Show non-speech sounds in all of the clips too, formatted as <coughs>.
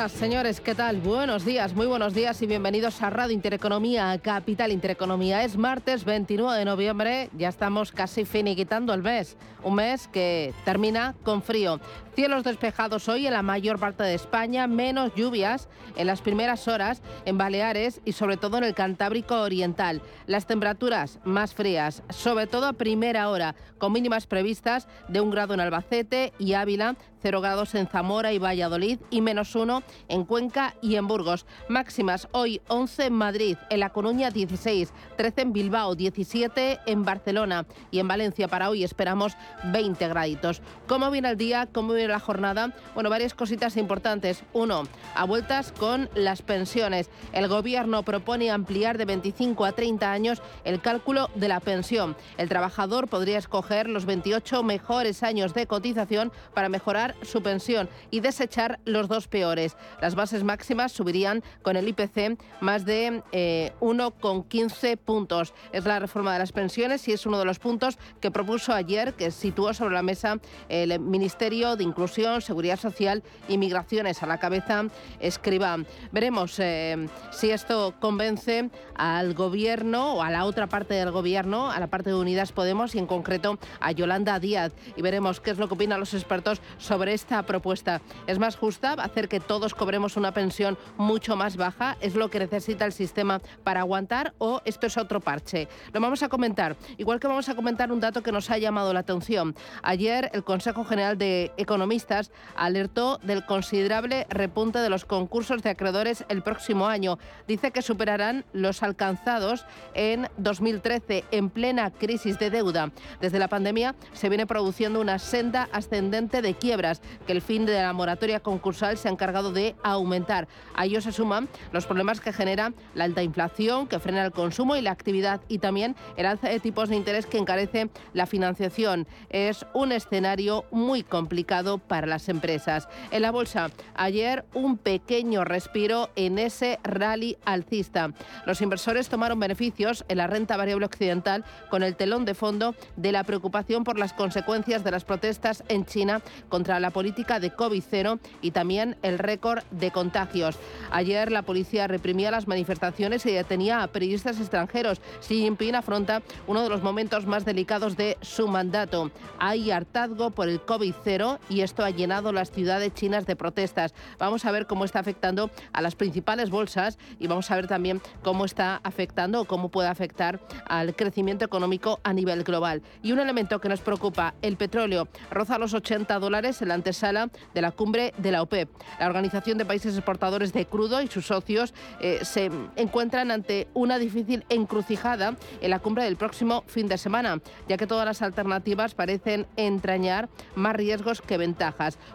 Señoras, señores, ¿qué tal? Buenos días, muy buenos días y bienvenidos a Radio Intereconomía, Capital Intereconomía. Es martes 29 de noviembre, ya estamos casi finiquitando el mes, un mes que termina con frío. Cielos despejados hoy en la mayor parte de España, menos lluvias en las primeras horas en Baleares y sobre todo en el Cantábrico Oriental. Las temperaturas más frías, sobre todo a primera hora, con mínimas previstas de un grado en Albacete y Ávila, 0 grados en Zamora y Valladolid y menos 1 en Cuenca y en Burgos. Máximas hoy 11 en Madrid, en La Coruña 16, 13 en Bilbao, 17 en Barcelona y en Valencia para hoy esperamos 20 graditos. ¿Cómo viene el día? ¿Cómo viene la jornada? Bueno, varias cositas importantes. Uno, a vueltas con las pensiones. El gobierno propone ampliar de 25 a 30 años el cálculo de la pensión. El trabajador podría escoger los 28 mejores años de cotización para mejorar su pensión y desechar los dos peores. Las bases máximas subirían con el IPC más de 1,15 eh, puntos. Es la reforma de las pensiones y es uno de los puntos que propuso ayer, que situó sobre la mesa el Ministerio de Inclusión, Seguridad Social y Migraciones a la cabeza escriba. Veremos eh, si esto convence al gobierno o a la otra parte del gobierno, a la parte de Unidas Podemos y en concreto a Yolanda Díaz. Y veremos qué es lo que opinan los expertos sobre esta propuesta. ¿Es más justa hacer que todos cobremos una pensión mucho más baja? ¿Es lo que necesita el sistema para aguantar o esto es otro parche? Lo vamos a comentar. Igual que vamos a comentar un dato que nos ha llamado la atención. Ayer el Consejo General de Economistas alertó del considerable repunte de los concursos de acreedores el próximo año. Dice que superarán los alcanzados en 2013 en plena crisis de deuda. Desde la pandemia se viene produciendo una senda ascendente de quiebras que el fin de la moratoria concursal se ha encargado de aumentar. A ello se suman los problemas que genera la alta inflación, que frena el consumo y la actividad, y también el alza de tipos de interés que encarece la financiación. Es un escenario muy complicado para las empresas. En la bolsa, ayer un pequeño respiro en ese rally alcista. Los inversores tomaron beneficios en la renta variable occidental con el telón de fondo de la preocupación por las consecuencias de las protestas en China contra la política de COVID-0 y también el récord de contagios. Ayer la policía reprimía las manifestaciones y detenía a periodistas extranjeros. Xi Jinping afronta uno de los momentos más delicados de su mandato. Hay hartazgo por el COVID-0 y esto ha llenado las ciudades chinas de protestas. Vamos a ver cómo está afectando a las principales bolsas y vamos a ver también cómo está afectando o cómo puede afectar al crecimiento económico a nivel global. Y un elemento que nos preocupa, el petróleo, roza los 80 dólares en la antesala de la cumbre de la OPEP. La Organización de Países Exportadores de Crudo y sus socios eh, se encuentran ante una difícil encrucijada en la cumbre del próximo fin de semana, ya que todas las alternativas parecen entrañar más riesgos que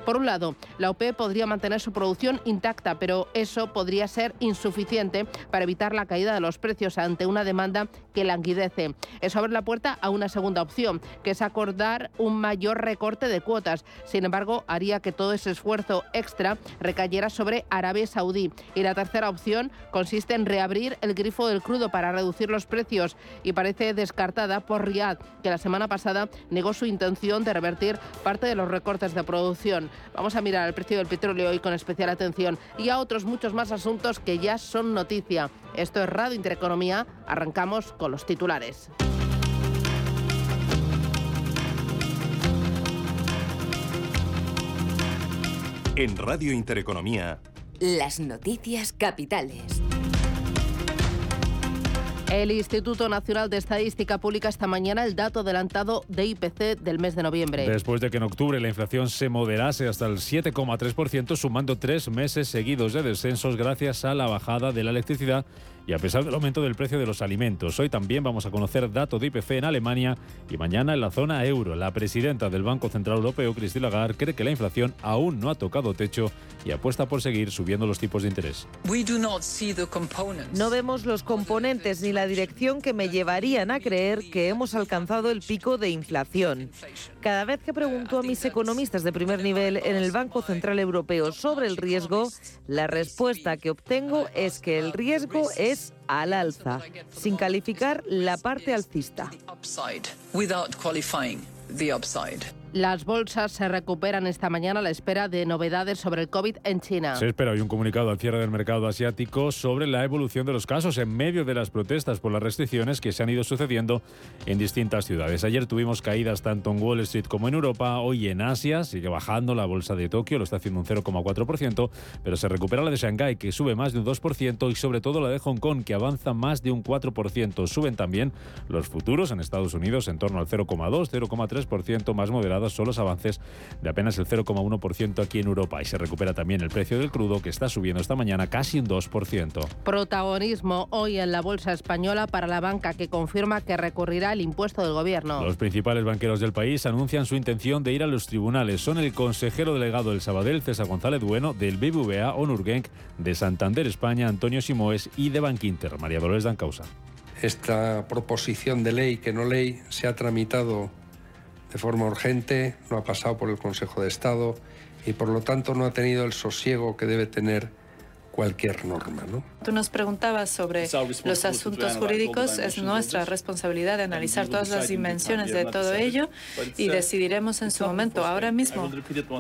Por un lado, la OPEP podría mantener su producción intacta, pero eso podría ser insuficiente para evitar la caída de los precios ante una demanda que languidece. Eso abre la puerta a una segunda opción, que es acordar un mayor recorte de cuotas. Sin embargo, haría que todo ese esfuerzo extra recayera sobre Arabia Saudí. Y la tercera opción consiste en reabrir el grifo del crudo para reducir los precios y parece descartada por Riad, que la semana pasada negó su intención de revertir parte de los recortes de producción. Vamos a mirar el precio del petróleo hoy con especial atención y a otros muchos más asuntos que ya son noticia. Esto es Radio Intereconomía. Arrancamos con los titulares. En Radio Intereconomía. Las noticias capitales. El Instituto Nacional de Estadística publica esta mañana el dato adelantado de IPC del mes de noviembre. Después de que en octubre la inflación se moderase hasta el 7,3%, sumando tres meses seguidos de descensos gracias a la bajada de la electricidad y a pesar del aumento del precio de los alimentos. Hoy también vamos a conocer datos de IPC en Alemania y mañana en la zona euro. La presidenta del Banco Central Europeo, Christine Lagarde, cree que la inflación aún no ha tocado techo y apuesta por seguir subiendo los tipos de interés. No vemos los componentes ni la dirección que me llevarían a creer que hemos alcanzado el pico de inflación. Cada vez que pregunto a mis economistas de primer nivel en el Banco Central Europeo sobre el riesgo, la respuesta que obtengo es que el riesgo es al alza, sin calificar la parte alcista. Las bolsas se recuperan esta mañana a la espera de novedades sobre el COVID en China. Se espera hoy un comunicado al cierre del mercado asiático sobre la evolución de los casos en medio de las protestas por las restricciones que se han ido sucediendo en distintas ciudades. Ayer tuvimos caídas tanto en Wall Street como en Europa. Hoy en Asia sigue bajando la bolsa de Tokio, lo está haciendo un 0,4%, pero se recupera la de Shanghái que sube más de un 2% y sobre todo la de Hong Kong que avanza más de un 4%. Suben también los futuros en Estados Unidos en torno al 0,2, 0,3% más son los avances de apenas el 0,1% aquí en Europa y se recupera también el precio del crudo que está subiendo esta mañana casi un 2%. Protagonismo hoy en la bolsa española para la banca que confirma que recurrirá el impuesto del gobierno. Los principales banqueros del país anuncian su intención de ir a los tribunales. Son el consejero delegado del Sabadell, César González Bueno, del BBVA, Onurgenk, de Santander España, Antonio Simoes y de Bankinter, María Dolores Dancausa. Esta proposición de ley que no ley se ha tramitado de forma urgente, no ha pasado por el Consejo de Estado y por lo tanto no ha tenido el sosiego que debe tener cualquier norma. ¿no? Tú nos preguntabas sobre los asuntos jurídicos. Es nuestra responsabilidad de analizar todas las dimensiones de todo ello y decidiremos en su momento. Ahora mismo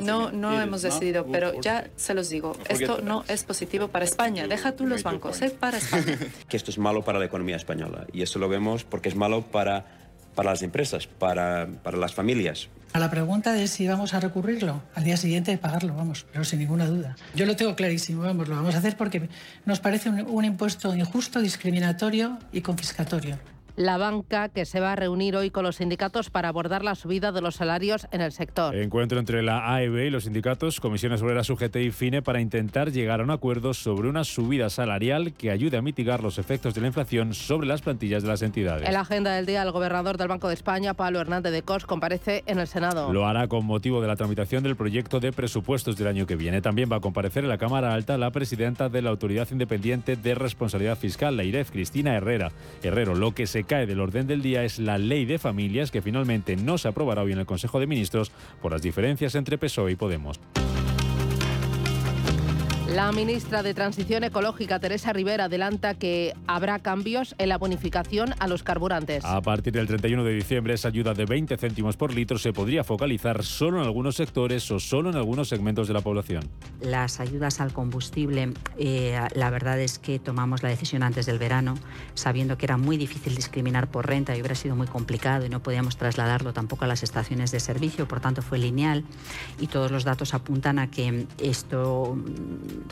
no, no hemos decidido, pero ya se los digo, esto no es positivo para España. Deja tú los bancos, es para España. <laughs> Que esto es malo para la economía española y eso lo vemos porque es malo para para las empresas, para, para las familias. A la pregunta de si vamos a recurrirlo, al día siguiente pagarlo, vamos, pero sin ninguna duda. Yo lo tengo clarísimo, vamos, lo vamos a hacer porque nos parece un, un impuesto injusto, discriminatorio y confiscatorio la banca que se va a reunir hoy con los sindicatos para abordar la subida de los salarios en el sector. Encuentro entre la AEB y los sindicatos, Comisiones Obreras UGT y FINE para intentar llegar a un acuerdo sobre una subida salarial que ayude a mitigar los efectos de la inflación sobre las plantillas de las entidades. En la agenda del día, el gobernador del Banco de España, Pablo Hernández de Cos, comparece en el Senado. Lo hará con motivo de la tramitación del proyecto de presupuestos del año que viene. También va a comparecer en la Cámara Alta la presidenta de la Autoridad Independiente de Responsabilidad Fiscal, la IREF, Cristina Herrera. Herrero, lo que se cae del orden del día es la ley de familias que finalmente no se aprobará hoy en el Consejo de Ministros por las diferencias entre PSOE y Podemos. La ministra de Transición Ecológica, Teresa Rivera, adelanta que habrá cambios en la bonificación a los carburantes. A partir del 31 de diciembre, esa ayuda de 20 céntimos por litro se podría focalizar solo en algunos sectores o solo en algunos segmentos de la población. Las ayudas al combustible, eh, la verdad es que tomamos la decisión antes del verano, sabiendo que era muy difícil discriminar por renta y hubiera sido muy complicado y no podíamos trasladarlo tampoco a las estaciones de servicio, por tanto fue lineal y todos los datos apuntan a que esto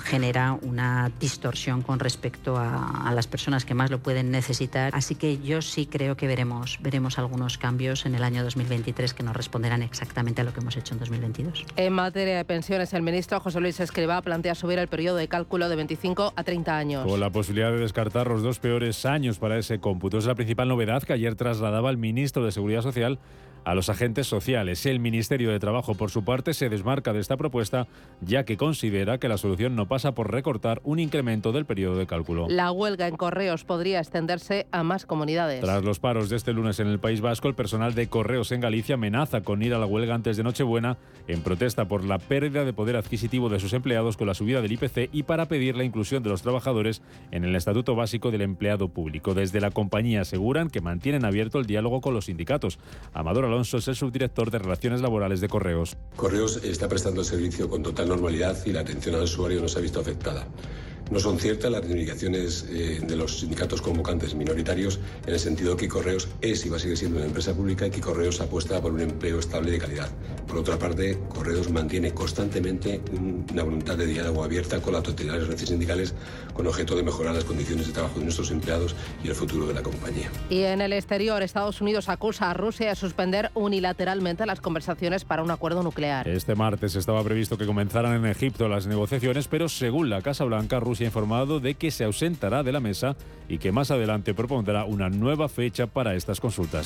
genera una distorsión con respecto a, las personas que más lo pueden necesitar. Así que yo sí creo que veremos, veremos algunos cambios en el año 2023 que nos responderán exactamente a lo que hemos hecho en 2022. En materia de pensiones, el ministro José Luis Escribá plantea subir el periodo de cálculo de 25 a 30 años. Con la posibilidad de descartar los dos peores años para ese cómputo. Es la principal novedad que ayer trasladaba el ministro de Seguridad Social a los agentes sociales. El Ministerio de Trabajo, por su parte, se desmarca de esta propuesta, ya que considera que la solución no pasa por recortar un incremento del periodo de cálculo. La huelga en correos podría extenderse a más comunidades. Tras los paros de este lunes en el País Vasco, el personal de correos en Galicia amenaza con ir a la huelga antes de Nochebuena en protesta por la pérdida de poder adquisitivo de sus empleados con la subida del IPC y para pedir la inclusión de los trabajadores en el Estatuto Básico del Empleado Público. Desde la compañía aseguran que mantienen abierto el diálogo con los sindicatos. Amador Alonso es el subdirector de Relaciones Laborales de Correos. Correos está prestando el servicio con total normalidad y la atención al usuario no se ha visto afectada. No son ciertas las reivindicaciones eh, de los sindicatos convocantes minoritarios en el sentido que Correos es y va a seguir siendo una empresa pública y que Correos apuesta por un empleo estable de calidad. Por otra parte, Correos mantiene constantemente una voluntad de diálogo abierta con las totalidades redes sindicales con objeto de mejorar las condiciones de trabajo de nuestros empleados y el futuro de la compañía. Y en el exterior, Estados Unidos acusa a Rusia de suspender unilateralmente las conversaciones para un acuerdo nuclear. Este martes estaba previsto que comenzaran en Egipto las negociaciones, pero según la Casa Blanca, Rusia ha informado de que se ausentará de la mesa y que más adelante propondrá una nueva fecha para estas consultas.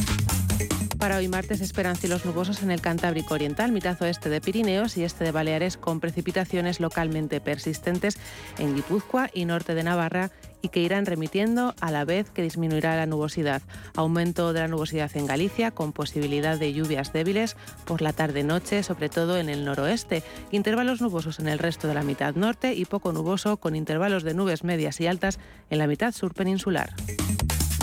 Para hoy martes esperan cielos nubosos en el Cantábrico Oriental, mitad oeste de Pirineos y este de Baleares con precipitaciones localmente persistentes en Guipúzcoa y norte de Navarra y que irán remitiendo a la vez que disminuirá la nubosidad. Aumento de la nubosidad en Galicia con posibilidad de lluvias débiles por la tarde-noche, sobre todo en el noroeste. Intervalos nubosos en el resto de la mitad norte y poco nuboso con intervalos de nubes medias y altas en la mitad sur peninsular.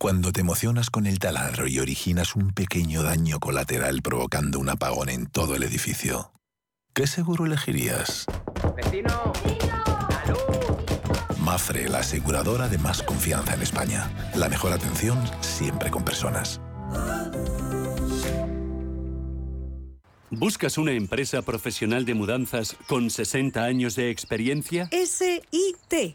Cuando te emocionas con el taladro y originas un pequeño daño colateral provocando un apagón en todo el edificio, ¿qué seguro elegirías? ¡Vecino! Mafre, la aseguradora de más confianza en España. La mejor atención siempre con personas. ¿Buscas una empresa profesional de mudanzas con 60 años de experiencia? SIT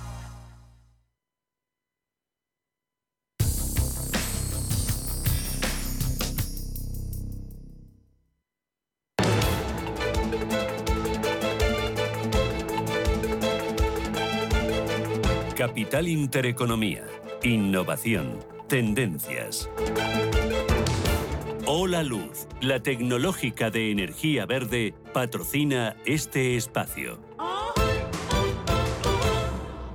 Capital Intereconomía. Innovación. Tendencias. Hola Luz, la tecnológica de energía verde, patrocina este espacio.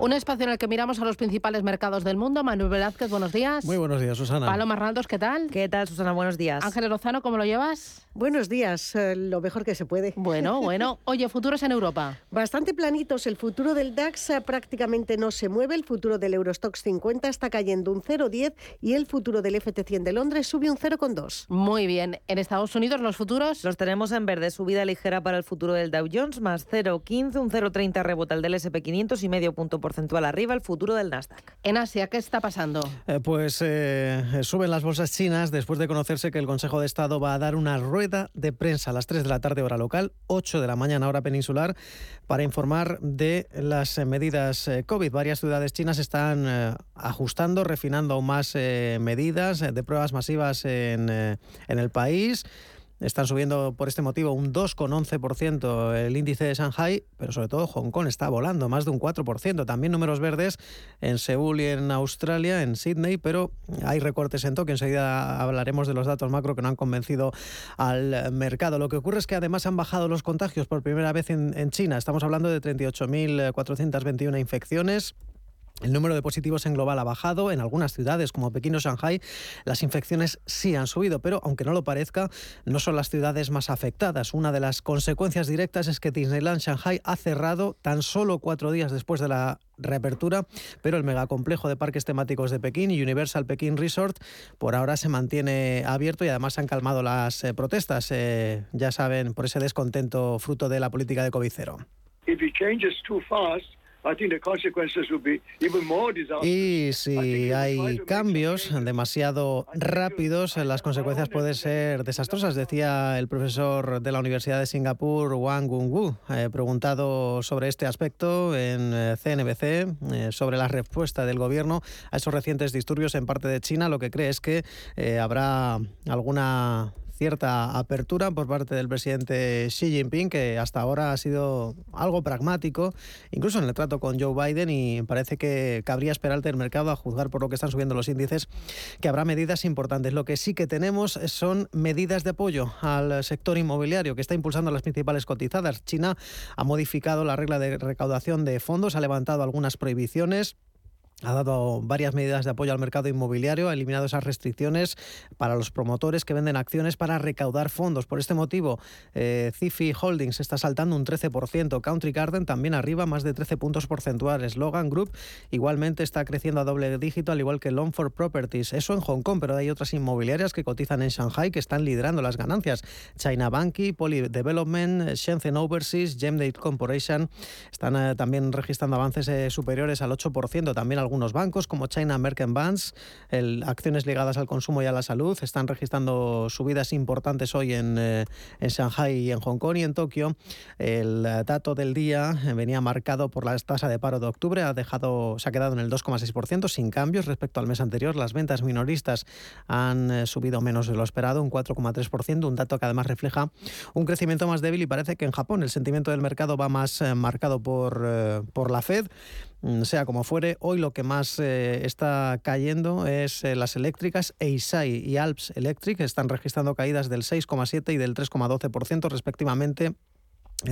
Un espacio en el que miramos a los principales mercados del mundo. Manuel Velázquez, buenos días. Muy buenos días, Susana. Paloma Arnaldos, ¿qué tal? ¿Qué tal, Susana? Buenos días. Ángeles Lozano, ¿cómo lo llevas? Buenos días, eh, lo mejor que se puede. Bueno, <laughs> bueno. Oye, futuros en Europa. Bastante planitos. El futuro del DAX eh, prácticamente no se mueve. El futuro del Eurostox 50 está cayendo un 0,10 y el futuro del FT100 de Londres sube un 0,2. Muy bien. En Estados Unidos, los futuros. Los tenemos en verde. Subida ligera para el futuro del Dow Jones, más 0,15, un 0,30 rebota el del SP500 y medio punto porcentual porcentual arriba el futuro del Nasdaq. En Asia, ¿qué está pasando? Eh, pues eh, suben las bolsas chinas después de conocerse que el Consejo de Estado va a dar una rueda de prensa a las 3 de la tarde hora local, 8 de la mañana hora peninsular, para informar de las medidas COVID. Varias ciudades chinas están ajustando, refinando aún más medidas de pruebas masivas en, en el país. Están subiendo por este motivo un 2,11% el índice de Shanghai, pero sobre todo Hong Kong está volando más de un 4%. También números verdes en Seúl y en Australia, en Sydney, pero hay recortes en Tokio. Enseguida hablaremos de los datos macro que no han convencido al mercado. Lo que ocurre es que además han bajado los contagios por primera vez en, China. Estamos hablando de 38.421 infecciones. El número de positivos en global ha bajado. En algunas ciudades como Pekín o Shanghai las infecciones sí han subido, pero aunque no lo parezca, no son las ciudades más afectadas. Una de las consecuencias directas es que Disneyland Shanghai ha cerrado tan solo cuatro días después de la reapertura, pero el megacomplejo de parques temáticos de Pekín y Universal Pekín Resort por ahora se mantiene abierto y además se han calmado las eh, protestas, eh, ya saben, por ese descontento fruto de la política de Y si hay cambios demasiado rápidos, las consecuencias pueden ser desastrosas, decía el profesor de la Universidad de Singapur, Wang Gungwu, eh, preguntado sobre este aspecto en CNBC, eh, eh, sobre la respuesta del gobierno a esos recientes disturbios en parte de China, lo que cree es que habrá alguna cierta apertura por parte del presidente Xi Jinping, que hasta ahora ha sido algo pragmático, incluso en el trato con Joe Biden, y parece que cabría esperar del mercado, a juzgar por lo que están subiendo los índices, que habrá medidas importantes. Lo que sí que tenemos son medidas de apoyo al sector inmobiliario, que está impulsando las principales cotizadas. China ha modificado la regla de recaudación de fondos, ha levantado algunas prohibiciones ha dado varias medidas de apoyo al mercado inmobiliario, ha eliminado esas restricciones para los promotores que venden acciones para recaudar fondos. Por este motivo, eh, Cifi Holdings está saltando un 13%, Country Garden también arriba más de 13 puntos porcentuales, Logan Group igualmente está creciendo a doble dígito, al igual que Longford Properties. Eso en Hong Kong, pero hay otras inmobiliarias que cotizan en Shanghai que están liderando las ganancias. China Banky, Poly Development, Shenzhen Overseas, Gemdate Corporation están eh, también registrando avances eh, superiores al 8%, también algunos bancos como China American Banks, el, acciones ligadas al consumo y a la salud, están registrando subidas importantes hoy en, eh, en Shanghai y en Hong Kong y en Tokio. El dato del día venía marcado por la tasa de paro de octubre, ha dejado, se ha quedado en el 2,6% sin cambios respecto al mes anterior. Las ventas minoristas han eh, subido menos de lo esperado, un 4,3%, un dato que además refleja un crecimiento más débil y parece que en Japón el sentimiento del mercado va más eh, marcado por, por la Fed. Mm, sea como fuere, hoy lo que más eh, está cayendo es eh, las eléctricas. Eisai y Alps Electric están registrando caídas del 6,7 y del 3,12% respectivamente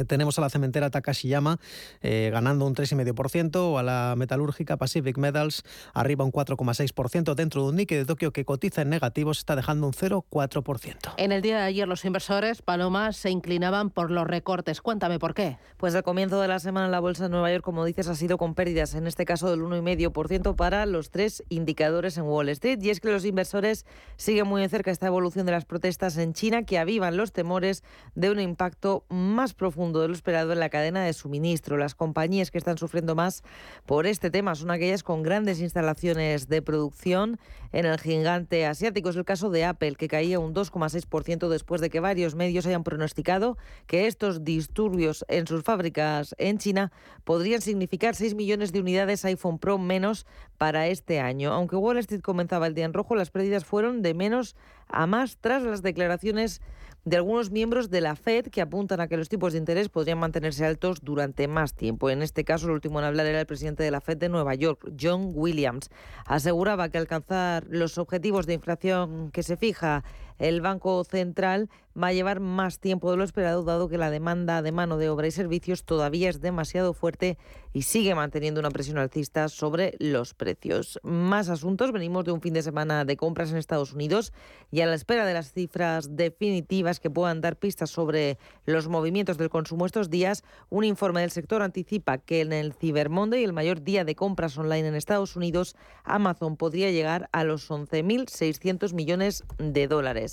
tenemos a la cementera Takashiyama eh, ganando un 3,5% o a la metalúrgica Pacific Metals arriba un 4,6%. Dentro de un Nikkei de Tokio que cotiza en negativos está dejando un 0,4%. En el día de ayer los inversores, Paloma, se inclinaban por los recortes. Cuéntame por qué. Pues al comienzo de la semana la bolsa de Nueva York, como dices, ha sido con pérdidas, en este caso del 1,5% para los tres indicadores en Wall Street. Y es que los inversores siguen muy de cerca esta evolución de las protestas en China que avivan los temores de un impacto más profundo profundo de lo esperado en la cadena de suministro. Las compañías que están sufriendo más por este tema son aquellas con grandes instalaciones de producción en el gigante asiático. Es el caso de Apple, que caía un 2,6% después de que varios medios hayan pronosticado que estos disturbios en sus fábricas en China podrían significar 6 millones de unidades iPhone Pro menos para este año. Aunque Wall Street comenzaba el día en rojo, las pérdidas fueron de menos a más tras las declaraciones de algunos miembros de la Fed que apuntan a que los tipos de interés podrían mantenerse altos durante más tiempo. En este caso, el último en hablar era el presidente de la Fed de Nueva York, John Williams. Aseguraba que alcanzar los objetivos de inflación que se fija el Banco Central va a llevar más tiempo de lo esperado, dado que la demanda de mano de obra y servicios todavía es demasiado fuerte y sigue manteniendo una presión alcista sobre los precios. Más asuntos. Venimos de un fin de semana de compras en Estados Unidos y a la espera de las cifras definitivas que puedan dar pistas sobre los movimientos del consumo estos días, un informe del sector anticipa que en el Cyber Monday, el mayor día de compras online en Estados Unidos, Amazon podría llegar a los 11.600 millones de dólares.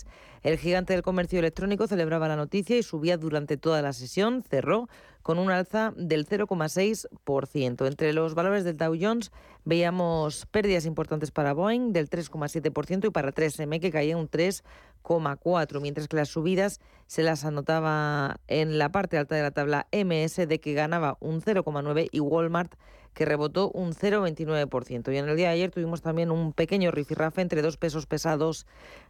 El gigante del comercio electrónico celebraba la noticia y subía durante toda la sesión, cerró con un alza del 0,6%. Entre los valores del Dow Jones veíamos pérdidas importantes para Boeing del 3,7% y para 3M que caía un 3,4%, mientras que las subidas se las anotaba en la parte alta de la tabla MS de que ganaba un 0,9% y Walmart que rebotó un 0,29%. Y en el día de ayer tuvimos también un pequeño rifirrafe entre dos pesos pesados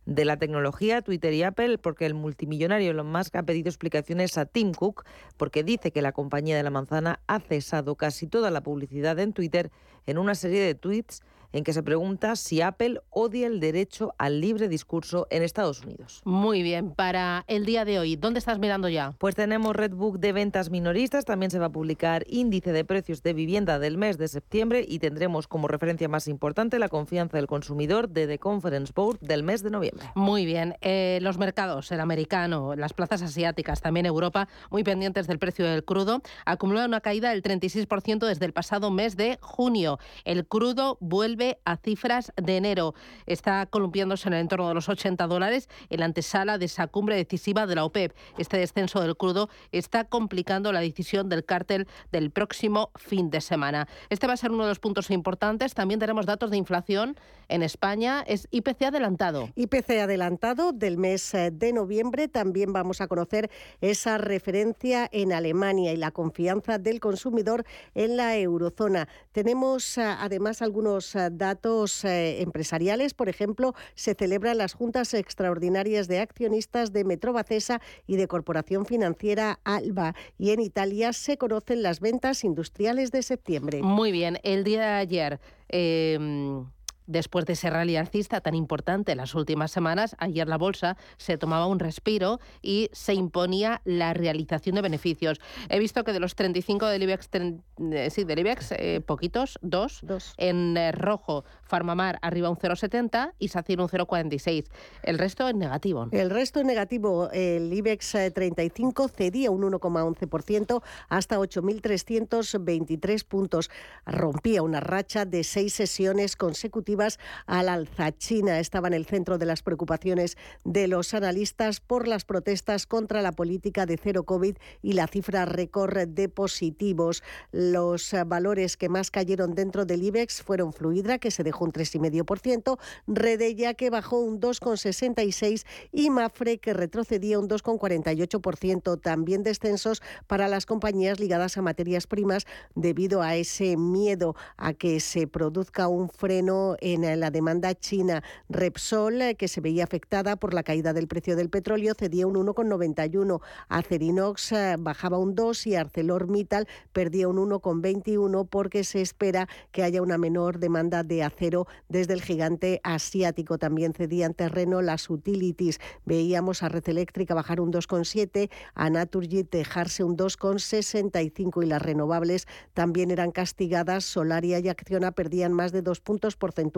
de la tecnología, Twitter y Apple, porque el multimillonario Elon Musk ha pedido explicaciones a Tim Cook porque dice que la compañía de la manzana ha cesado casi toda la publicidad en Twitter en una serie de tweets en que se pregunta si Apple odia el derecho al libre discurso en Estados Unidos. Muy bien, para el día de hoy, ¿dónde estás mirando ya? Pues tenemos Redbook de ventas minoristas, también se va a publicar índice de precios de vivienda del mes de septiembre y tendremos como referencia más importante la confianza del consumidor de The Conference Board del mes de noviembre. Muy bien, eh, los mercados, el americano, las plazas asiáticas, también Europa, muy pendientes del precio del crudo, acumula una caída del 36% desde el pasado mes de junio. El crudo vuelve a cifras de enero. Está columpiándose en el entorno de los 80 dólares en la antesala de esa cumbre decisiva de la OPEP. Este descenso del crudo está complicando la decisión del cártel del próximo fin de semana. Este va a ser uno de los puntos importantes. También tenemos datos de inflación en España. Es IPC adelantado. IPC adelantado del mes eh, de noviembre. También vamos a conocer esa referencia en Alemania y la confianza del consumidor en la eurozona. Tenemos eh, además algunos eh, datos eh, empresariales. Por ejemplo, se celebran las juntas extraordinarias de accionistas de Metrobacesa y de Corporación Financiera Alba. Y en Italia se conocen las ventas industriales de septiembre. Muy bien. El día de ayer. Em, después de ese rally alcista tan importante en las últimas semanas, ayer la bolsa se tomaba un respiro y se imponía la realización de beneficios. He visto que de los 35 del IBEX, eh, sí, del IBEX eh, poquitos, dos, dos. en eh, rojo, Farmamar arriba un 0,70 y SACIR un 0,46. El resto en negativo. El resto en negativo. El IBEX 35 cedía un 1,11% hasta 8.323 puntos. Rompía una racha de seis sesiones consecutivas al alza. China estaba en el centro de las preocupaciones de los analistas por las protestas contra la política de cero COVID y la cifra récord de positivos. Los valores que más cayeron dentro del IBEX fueron Fluidra, que se dejó un 3,5%, Redella, que bajó un 2,66% y Mafre, que retrocedía un 2,48%. También descensos para las compañías ligadas a materias primas debido a ese miedo a que se produzca un freno en la demanda china. Repsol, eh, que se veía afectada por la caída del precio del petróleo, cedía un 1,91. Acerinox eh, bajaba un 2 y ArcelorMittal perdía un 1,21 porque se espera que haya una menor demanda de acero desde el gigante asiático. También cedían terreno las utilities. Veíamos a Red Eléctrica bajar un 2,7, a Naturgy dejarse un 2,65 y las renovables también eran castigadas. Solaria y Acciona perdían más de dos puntos porcentuales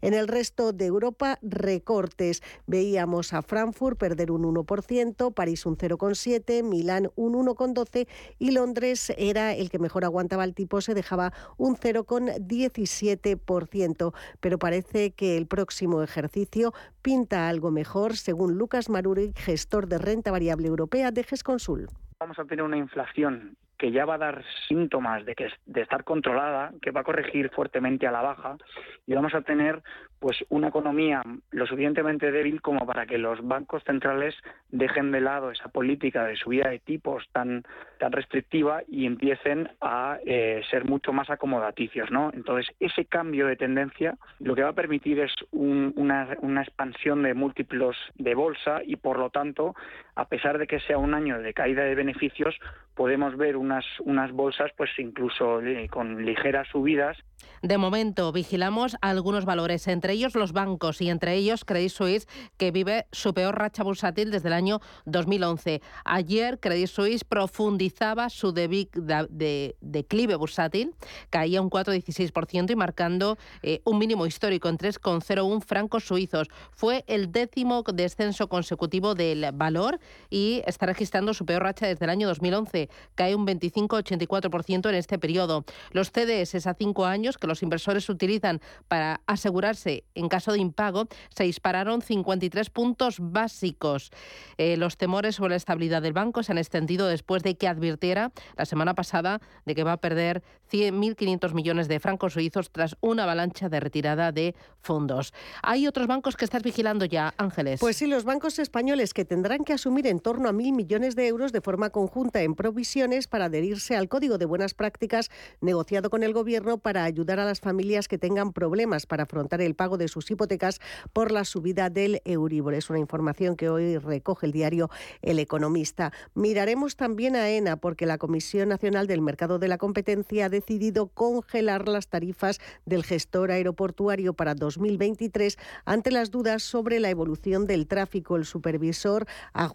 en el resto de Europa, recortes. Veíamos a Frankfurt perder un 1%, París un 0,7%, Milán un 1,12% y Londres era el que mejor aguantaba el tipo, se dejaba un 0,17%. Pero parece que el próximo ejercicio pinta algo mejor, según Lucas Maruri, gestor de renta variable europea de GESConsul. Vamos a tener una inflación que ya va a dar síntomas de que de estar controlada, que va a corregir fuertemente a la baja y vamos a tener pues una economía lo suficientemente débil como para que los bancos centrales dejen de lado esa política de subida de tipos tan tan restrictiva y empiecen a eh, ser mucho más acomodaticios, ¿no? Entonces ese cambio de tendencia lo que va a permitir es una, una expansión de múltiplos de bolsa y por lo tanto a pesar de que sea un año de caída de beneficios podemos ver unas unas bolsas pues incluso eh, con ligeras subidas. De momento vigilamos algunos valores entre ellos los bancos y entre ellos Credit Suisse, que vive su peor racha bursátil desde el año 2011. Ayer Credit Suisse profundizaba su declive bursátil, caía un 4,16% y marcando eh, un mínimo histórico en 3,01 francos suizos. Fue el décimo descenso consecutivo del valor y está registrando su peor racha desde el año 2011. Cae un 25-84% en este periodo. Los CDS a cinco años que los inversores utilizan para asegurarse en caso de impago se dispararon 53 puntos básicos. Eh, los temores sobre la estabilidad del banco se han extendido después de que advirtiera la semana pasada de que va a perder 1.500 millones de francos suizos tras una avalancha de retirada de fondos. Hay otros bancos que estás vigilando ya, Ángeles. Pues sí, los bancos españoles que tendrán que asumir en torno a mil millones de euros de forma conjunta en provisiones para adherirse al Código de Buenas Prácticas negociado con el Gobierno para ayudar a las familias que tengan problemas para afrontar el pago de sus hipotecas por la subida del Euribor. Es una información que hoy recoge el diario El Economista. Miraremos también a ENA porque la Comisión Nacional del Mercado de la Competencia ha decidido congelar las tarifas del gestor aeroportuario para 2023 ante las dudas sobre la evolución del tráfico. El supervisor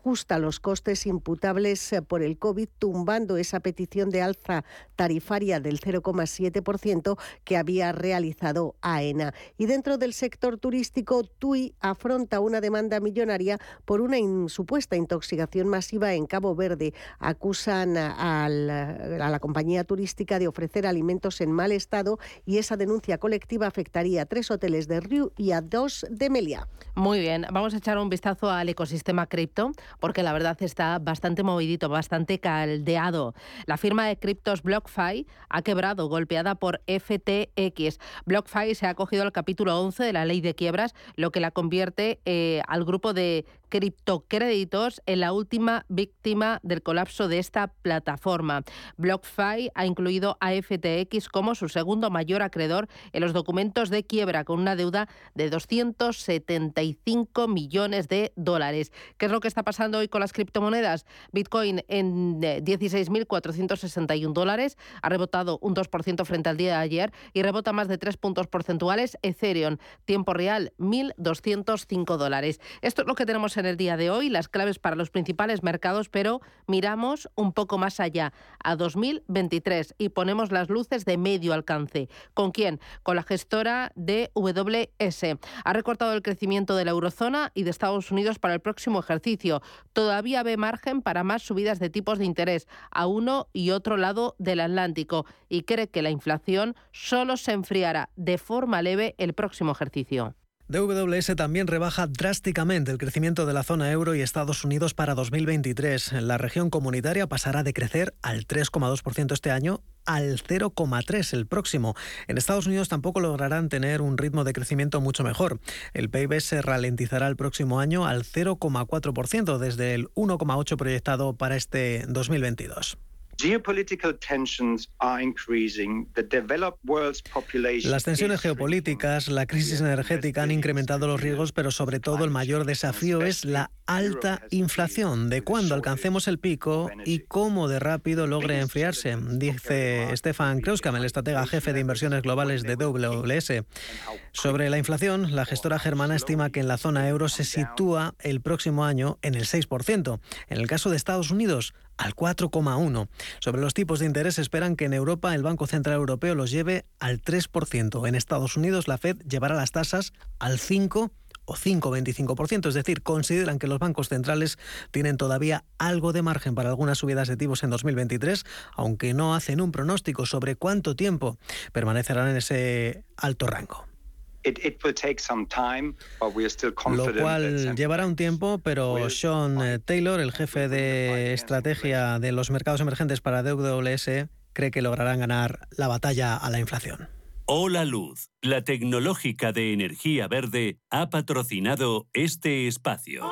ajusta los costes imputables por el COVID, tumbando esa petición de alza tarifaria del 0,7% que había realizado AENA. Y dentro del sector turístico, TUI afronta una demanda millonaria por una supuesta intoxicación masiva en Cabo Verde. Acusan a la compañía turística de ofrecer alimentos en mal estado y esa denuncia colectiva afectaría a tres hoteles de Riu y a dos de Meliá. Muy bien, vamos a echar un vistazo al ecosistema cripto porque la verdad está bastante movidito, bastante caldeado. La firma de criptos BlockFi ha quebrado, golpeada por FTX. BlockFi se ha acogido al capítulo 11 de la ley de quiebras, lo que la convierte eh, al grupo de criptocréditos en la última víctima del colapso de esta plataforma. BlockFi ha incluido a FTX como su segundo mayor acreedor en los documentos de quiebra, con una deuda de 275 millones de dólares. ¿Qué es lo que está pasando hoy con las criptomonedas? Bitcoin en 16.461 dólares, ha rebotado un 2% frente al día de ayer y rebota más de 3 puntos porcentuales. Ethereum, tiempo real, 1.205 dólares. Esto es lo que tenemos en el día de hoy, las claves para los principales mercados, pero miramos un poco más allá, a 2023, y ponemos las luces de medio alcance. ¿Con quién? Con la gestora de WS. Ha recortado el crecimiento de la eurozona y de Estados Unidos para el próximo ejercicio. Todavía ve margen para más subidas de tipos de interés a uno y otro lado del Atlántico y cree que la inflación solo se enfriará de forma leve el próximo ejercicio. DWS también rebaja drásticamente el crecimiento de la zona euro y Estados Unidos para 2023. La región comunitaria pasará de crecer al 3,2% este año al 0,3 el próximo. En Estados Unidos tampoco lograrán tener un ritmo de crecimiento mucho mejor. El PIB se ralentizará el próximo año al 0,4% desde el 1,8 proyectado para este 2022. Las tensiones geopolíticas, la crisis energética han incrementado los riesgos, pero sobre todo el mayor desafío es la alta inflación, de cuándo alcancemos el pico y cómo de rápido logre enfriarse, dice Stefan Kreuskam, el estratega jefe de inversiones globales de WS. Sobre la inflación, la gestora germana estima que en la zona euro se sitúa el próximo año en el 6%. En el caso de Estados Unidos, al 4,1%. Sobre los tipos de interés esperan que en Europa el Banco Central Europeo los lleve al 3%. En Estados Unidos la Fed llevará las tasas al 5 o 5,25%, es decir, consideran que los bancos centrales tienen todavía algo de margen para algunas subidas de tipos en 2023, aunque no hacen un pronóstico sobre cuánto tiempo permanecerán en ese alto rango. Lo cual llevará un tiempo, pero Sean eh, Taylor, el jefe de estrategia de los mercados emergentes para DWS, cree que lograrán ganar la batalla a la inflación. Hola Luz, la tecnológica de energía verde, ha patrocinado este espacio.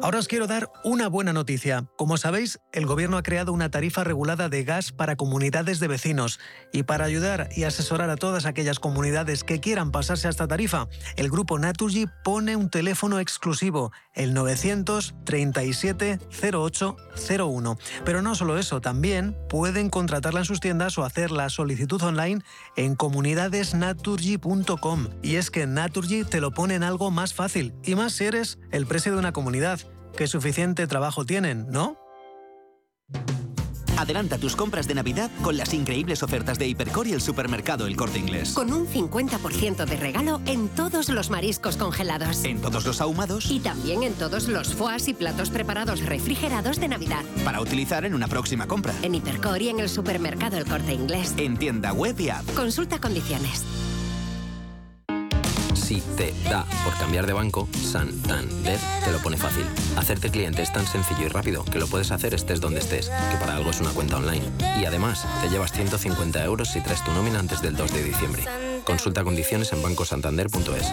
Ahora os quiero dar una buena noticia. Como sabéis, el gobierno ha creado una tarifa regulada de gas para comunidades de vecinos. Y para ayudar y asesorar a todas aquellas comunidades que quieran pasarse a esta tarifa, el grupo Naturgy pone un teléfono exclusivo, el 937 0801. Pero no solo eso, también pueden contratarla en sus tiendas o hacer la solicitud online en comunidadesnaturgy.com. Y es que Naturgy te lo pone en algo más fácil, y más si eres el precio de una comunidad que suficiente trabajo tienen, ¿no? Adelanta tus compras de Navidad con las increíbles ofertas de Hipercor y el supermercado El Corte Inglés. Con un 50% de regalo en todos los mariscos congelados. En todos los ahumados. Y también en todos los foies y platos preparados refrigerados de Navidad. Para utilizar en una próxima compra. En Hipercor y en el supermercado El Corte Inglés. En tienda web y app. Consulta condiciones. Si te da por cambiar de banco, Santander te lo pone fácil. Hacerte cliente es tan sencillo y rápido que lo puedes hacer estés donde estés, que para algo es una cuenta online. Y además, te llevas 150 euros si traes tu nómina antes del 2 de diciembre. Consulta condiciones en bancosantander.es.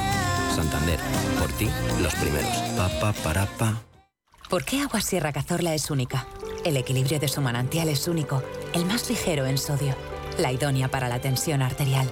Santander, por ti, los primeros. Pa, pa, para, pa. ¿Por qué Agua Sierra Cazorla es única? El equilibrio de su manantial es único, el más ligero en sodio, la idónea para la tensión arterial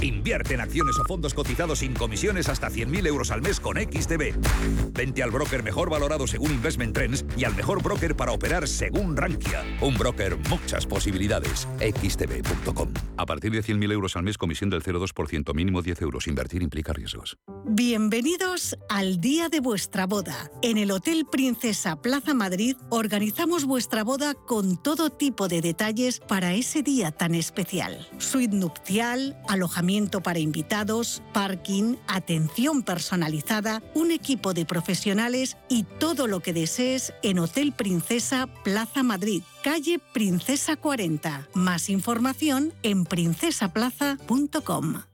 Invierte en acciones o fondos cotizados sin comisiones hasta 100.000 euros al mes con XTB. Vente al broker mejor valorado según Investment Trends y al mejor broker para operar según Rankia. Un broker, muchas posibilidades. XTB.com. A partir de 100.000 euros al mes, comisión del 0,2%, mínimo 10 euros. Invertir implica riesgos. Bienvenidos al día de vuestra boda. En el Hotel Princesa Plaza Madrid organizamos vuestra boda con todo tipo de detalles para ese día tan especial. Suite nupcial, alojamiento para invitados, parking, atención personalizada, un equipo de profesionales y todo lo que desees en Hotel Princesa Plaza Madrid, calle Princesa 40. Más información en princesaplaza.com.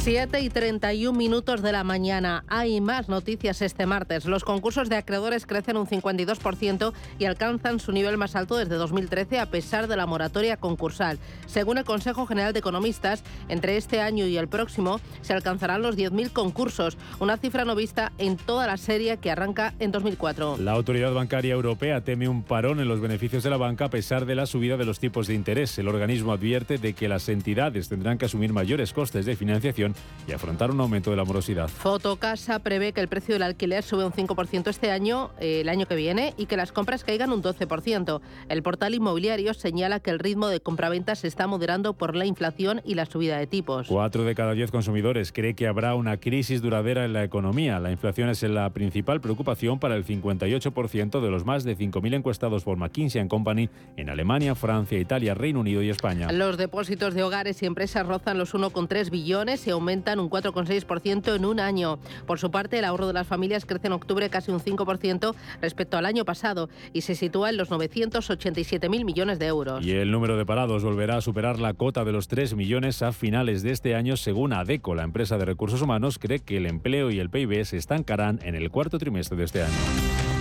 7 y 31 minutos de la mañana. Hay más noticias este martes. Los concursos de acreedores crecen un 52% y alcanzan su nivel más alto desde 2013 a pesar de la moratoria concursal. Según el Consejo General de Economistas, entre este año y el próximo se alcanzarán los 10.000 concursos, una cifra no vista en toda la serie que arranca en 2004. La Autoridad Bancaria Europea teme un parón en los beneficios de la banca a pesar de la subida de los tipos de interés. El organismo advierte de que las entidades tendrán que asumir mayores costes de financiación y afrontar un aumento de la morosidad. Fotocasa prevé que el precio del alquiler sube un 5% este año, eh, el año que viene, y que las compras caigan un 12%. El portal inmobiliario señala que el ritmo de compraventa se está moderando por la inflación y la subida de tipos. Cuatro de cada diez consumidores cree que habrá una crisis duradera en la economía. La inflación es la principal preocupación para el 58% de los más de 5.000 encuestados por McKinsey Company en Alemania, Francia, Italia, Reino Unido y España. Los depósitos de hogares y empresas rozan los 1,3 billones y aumentan un 4,6% en un año. Por su parte, el ahorro de las familias crece en octubre casi un 5% respecto al año pasado y se sitúa en los 987.000 millones de euros. Y el número de parados volverá a superar la cota de los 3 millones a finales de este año, según ADECO. La empresa de recursos humanos cree que el empleo y el PIB se estancarán en el cuarto trimestre de este año.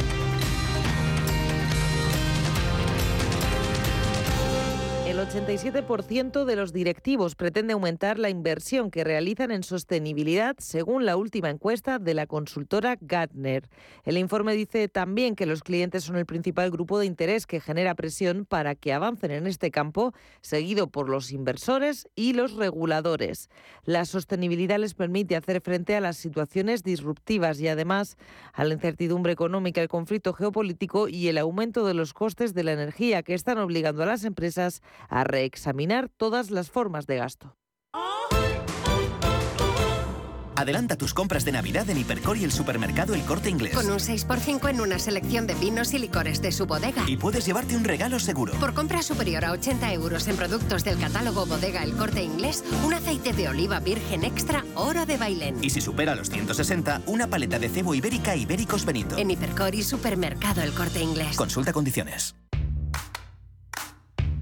El 87% de los directivos pretende aumentar la inversión que realizan en sostenibilidad, según la última encuesta de la consultora Gartner. El informe dice también que los clientes son el principal grupo de interés que genera presión para que avancen en este campo, seguido por los inversores y los reguladores. La sostenibilidad les permite hacer frente a las situaciones disruptivas y además a la incertidumbre económica, el conflicto geopolítico y el aumento de los costes de la energía que están obligando a las empresas a reexaminar todas las formas de gasto. Adelanta tus compras de Navidad en Hipercor y el supermercado El Corte Inglés. Con un 6x5 en una selección de vinos y licores de su bodega. Y puedes llevarte un regalo seguro. Por compra superior a 80 euros en productos del catálogo Bodega El Corte Inglés, un aceite de oliva virgen extra oro de Bailén. Y si supera los 160, una paleta de cebo ibérica Ibéricos Benito. En Hipercor y supermercado El Corte Inglés. Consulta condiciones.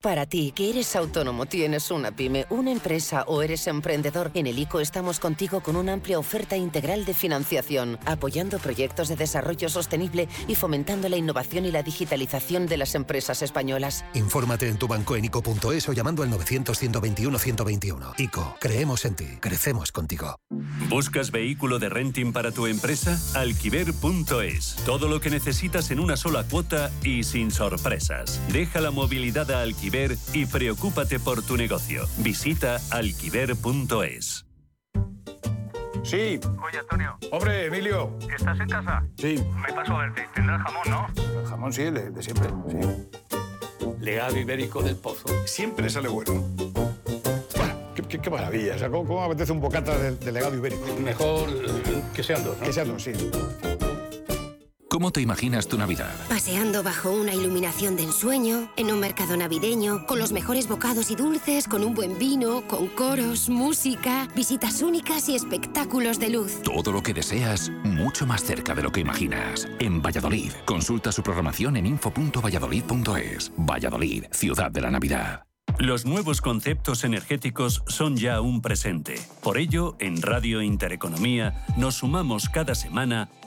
Para ti, que eres autónomo, tienes una pyme, una empresa o eres emprendedor, en el ICO estamos contigo con una amplia oferta integral de financiación, apoyando proyectos de desarrollo sostenible y fomentando la innovación y la digitalización de las empresas españolas. Infórmate en tu banco en ICO.es o llamando al 900-121-121. ICO, creemos en ti, crecemos contigo. ¿Buscas vehículo de renting para tu empresa? Alquiver.es. Todo lo que necesitas en una sola cuota y sin sorpresas. Deja la movilidad a Alquiver y preocúpate por tu negocio. Visita alquiver.es. Sí. Oye, Antonio. Hombre, Emilio. ¿Estás en casa? Sí. Me paso a verte. Tendrás jamón, ¿no? El jamón sí, de, de siempre. Sí. Legado ibérico del pozo. Siempre sale bueno. Qué, qué, qué maravilla. O sea, ¿cómo, cómo apetece un bocata de, de legado ibérico? Mejor que sean dos, ¿no? Que sean dos, sí. ¿Cómo te imaginas tu Navidad? Paseando bajo una iluminación de ensueño, en un mercado navideño, con los mejores bocados y dulces, con un buen vino, con coros, música, visitas únicas y espectáculos de luz. Todo lo que deseas, mucho más cerca de lo que imaginas. En Valladolid. Consulta su programación en info.valladolid.es. Valladolid, ciudad de la Navidad. Los nuevos conceptos energéticos son ya un presente. Por ello, en Radio Intereconomía nos sumamos cada semana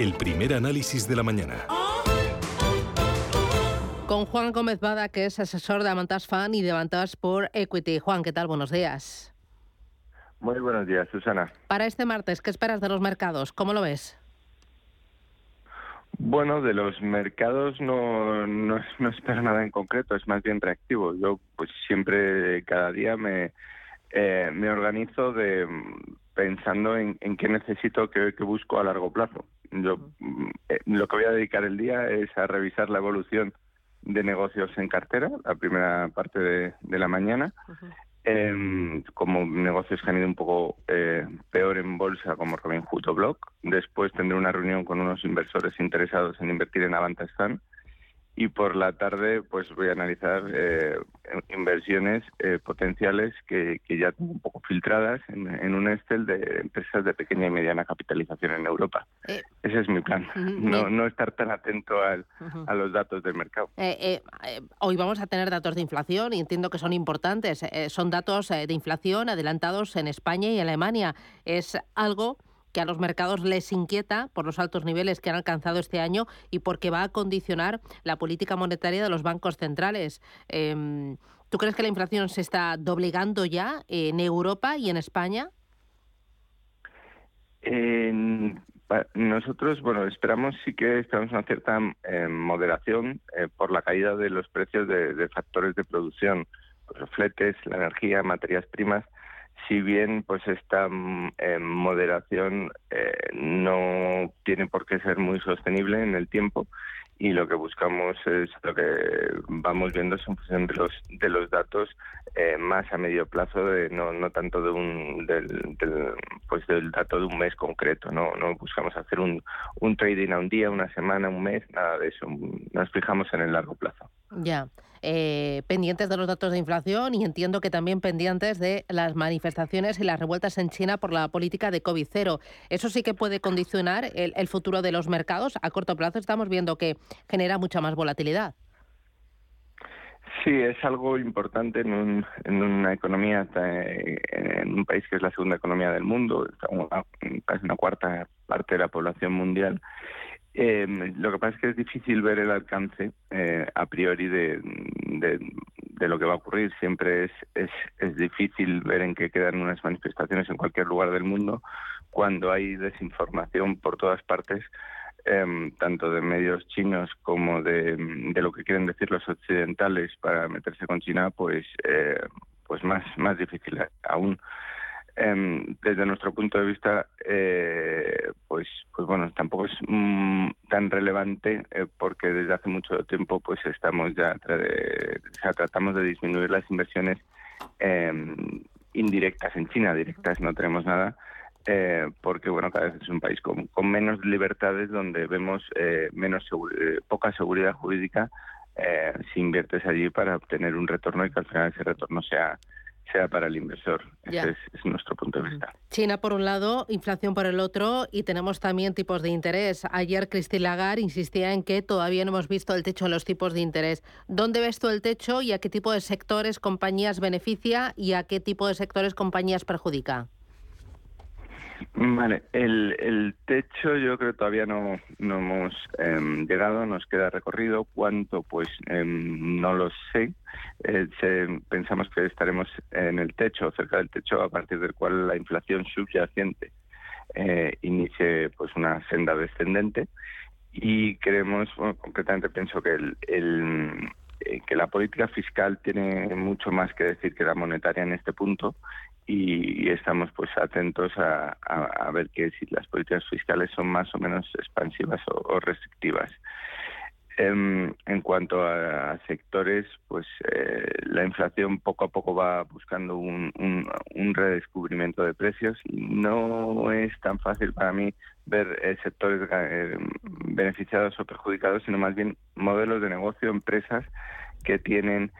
El primer análisis de la mañana. Con Juan Gómez Bada, que es asesor de Amantas Fan y de Amantas por Equity. Juan, ¿qué tal? Buenos días. Muy buenos días, Susana. Para este martes, ¿qué esperas de los mercados? ¿Cómo lo ves? Bueno, de los mercados no, no, no espero nada en concreto, es más bien reactivo. Yo pues siempre, cada día me, eh, me organizo de pensando en, en qué necesito, qué, qué busco a largo plazo. Yo eh, lo que voy a dedicar el día es a revisar la evolución de negocios en cartera, la primera parte de, de la mañana, eh, como negocios que han ido un poco eh, peor en bolsa, como Robinhood o Block. Después tendré una reunión con unos inversores interesados en invertir en Avantastan. Y por la tarde, pues voy a analizar eh, inversiones eh, potenciales que, que, ya tengo un poco filtradas en, en, un Excel de empresas de pequeña y mediana capitalización en Europa. Eh, Ese es mi plan, no, no, estar tan atento al, uh -huh. a los datos del mercado. Eh, hoy vamos a tener datos de inflación y entiendo que son importantes. son datos de inflación adelantados en España y Alemania. Es algo que a los mercados les inquieta por los altos niveles que han alcanzado este año y porque va a condicionar la política monetaria de los bancos centrales. Eh, ¿Tú crees que la inflación se está doblegando ya en Europa y en España? Eh, nosotros, bueno, esperamos sí que esperamos una cierta eh, moderación eh, por la caída de los precios de, factores de producción, los fletes, la energía, materias primas. Si bien, pues esta mm, moderación no tiene por qué ser muy sostenible en el tiempo y lo que buscamos es lo que vamos viendo es en de los de los datos eh, más a medio plazo de no no tanto de un del, pues del dato de un mes concreto no no buscamos hacer un un trading a un día una semana un mes nada de eso nos fijamos en el largo plazo ya eh, pendientes de los datos de inflación y entiendo que también pendientes de las manifestaciones y las revueltas en China por la política de COVID-0. Eso sí que puede condicionar el, futuro de los mercados. A corto plazo estamos viendo que genera mucha más volatilidad. Sí, es algo importante en, una economía, en un país que es la segunda economía del mundo, casi una cuarta parte de la población mundial. Eh, lo que pasa es que es difícil ver el alcance eh, a priori de, de, lo que va a ocurrir. Siempre es, es, es, difícil ver en qué quedan unas manifestaciones en cualquier lugar del mundo cuando hay desinformación por todas partes, eh, tanto de medios chinos como de, de, lo que quieren decir los occidentales para meterse con China, pues, eh, pues más, más difícil aún. Em, desde nuestro punto de vista, eh, pues, pues bueno, tampoco es mm, tan relevante eh, porque desde hace mucho tiempo, pues estamos ya, tratamos de disminuir las inversiones em, indirectas en China, directas no tenemos nada. Eh, porque bueno cada vez es un país con, con menos libertades donde vemos menos poca seguridad jurídica si inviertes allí para obtener un retorno y que al final ese retorno sea sea para el inversor. Ese es, nuestro punto de vista. China por un lado, inflación por el otro y tenemos también tipos de interés. Ayer Christine Lagarde insistía en que todavía no hemos visto el techo de los tipos de interés. ¿Dónde ves tú el techo y a qué tipo de sectores, compañías beneficia y a qué tipo de sectores, compañías perjudica? Vale, el, techo yo creo que todavía no, hemos em, llegado, nos queda recorrido. ¿Cuánto? Pues em, no lo sé. Eh, pensamos que estaremos en el techo, cerca del techo, a partir del cual la inflación subyacente eh, inicie pues una senda descendente. Y creemos, bueno, concretamente pienso que el, el eh, que la política fiscal tiene mucho más que decir que la monetaria en este punto y, estamos pues atentos a, ver que si las políticas fiscales son más o menos expansivas o, restrictivas. Em, en, cuanto a, sectores, pues eh, la inflación poco a poco va buscando un, redescubrimiento de precios no es tan fácil para mí ver eh, sectores eh, beneficiados o perjudicados, sino más bien modelos de negocio, empresas que tienen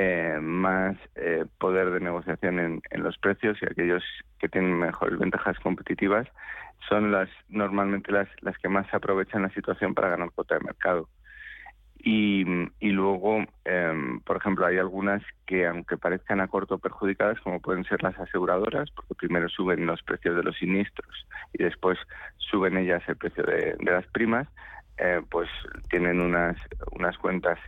eh, más eh, poder de negociación en, los precios y aquellos que tienen mejores ventajas competitivas son las normalmente las, las que más aprovechan la situación para ganar cuota de mercado. Y, y luego, em, por ejemplo, hay algunas que, aunque parezcan a corto perjudicadas, como pueden ser las aseguradoras, porque primero suben los precios de los siniestros y después suben ellas el precio de, de las primas, eh, pues tienen unas, unas cuentas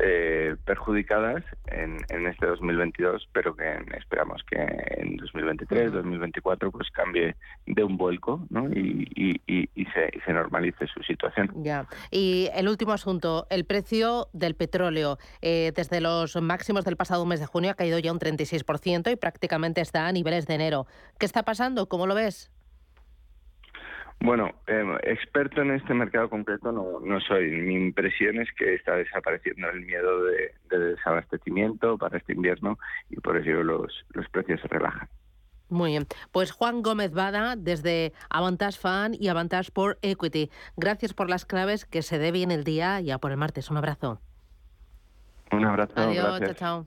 eh, perjudicadas en, en, este 2022, pero que esperamos que en 2023, 2024, pues cambie de un vuelco ¿no? y, y, y, se, se, normalice su situación. Ya. Y el último asunto, el precio del petróleo. Eh, desde los máximos del pasado mes de junio ha caído ya un 36% y prácticamente está a niveles de enero. ¿Qué está pasando? ¿Cómo lo ves? Bueno, em, experto en este mercado concreto no, no soy. Mi impresión es que está desapareciendo el miedo de, desabastecimiento para este invierno y por eso los, los precios se relajan. Muy bien. Pues Juan Gómez Bada, desde Avantage Fan y Avantage por Equity. Gracias por las claves, que se dé bien el día y a por el martes. Un abrazo. Un abrazo. Adiós, chao, chao.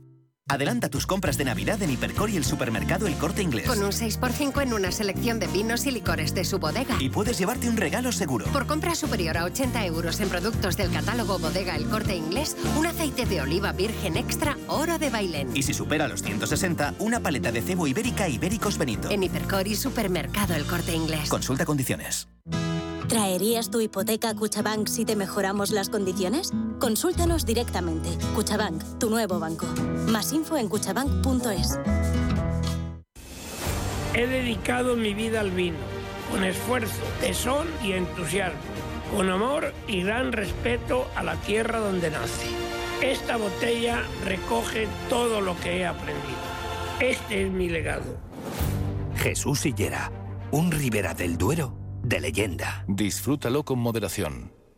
Adelanta tus compras de Navidad en Hipercor y el supermercado El Corte Inglés. Con un 6x5 en una selección de vinos y licores de su bodega. Y puedes llevarte un regalo seguro. Por compra superior a 80 euros en productos del catálogo Bodega El Corte Inglés, un aceite de oliva virgen extra oro de Bailén. Y si supera los 160, una paleta de cebo ibérica Ibéricos Benito. En Hipercor y supermercado El Corte Inglés. Consulta condiciones. ¿Traerías tu hipoteca a Cuchabank si te mejoramos las condiciones? Consúltanos directamente. Cuchabank, tu nuevo banco. Más info en cuchabank.es. He dedicado mi vida al vino, con esfuerzo, tesón y entusiasmo, con amor y gran respeto a la tierra donde nace. Esta botella recoge todo lo que he aprendido. Este es mi legado. Jesús Sillera, un Ribera del Duero de leyenda. Disfrútalo con moderación.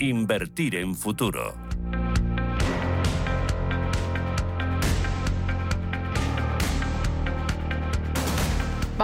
Invertir en futuro.